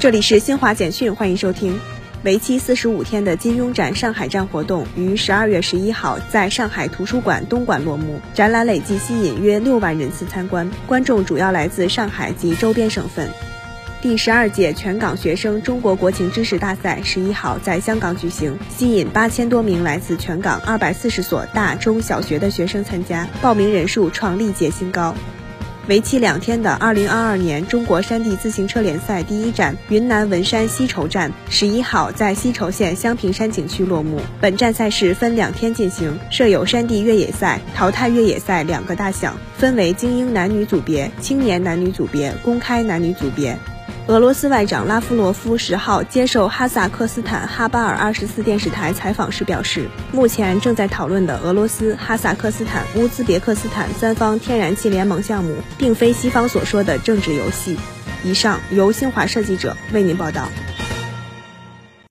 这里是新华简讯，欢迎收听。为期四十五天的金庸展上海站活动于十二月十一号在上海图书馆东馆落幕，展览累计吸引约六万人次参观，观众主要来自上海及周边省份。第十二届全港学生中国国情知识大赛十一号在香港举行，吸引八千多名来自全港二百四十所大中小学的学生参加，报名人数创历届新高。为期两天的2022年中国山地自行车联赛第一站云南文山西畴站，十一号在西畴县香坪山景区落幕。本站赛事分两天进行，设有山地越野赛、淘汰越野赛两个大项，分为精英男女组别、青年男女组别、公开男女组别。俄罗斯外长拉夫罗夫十号接受哈萨克斯坦哈巴尔二十四电视台采访时表示，目前正在讨论的俄罗斯、哈萨克斯坦、乌兹别克斯坦三方天然气联盟项目，并非西方所说的政治游戏。以上由新华社记者为您报道。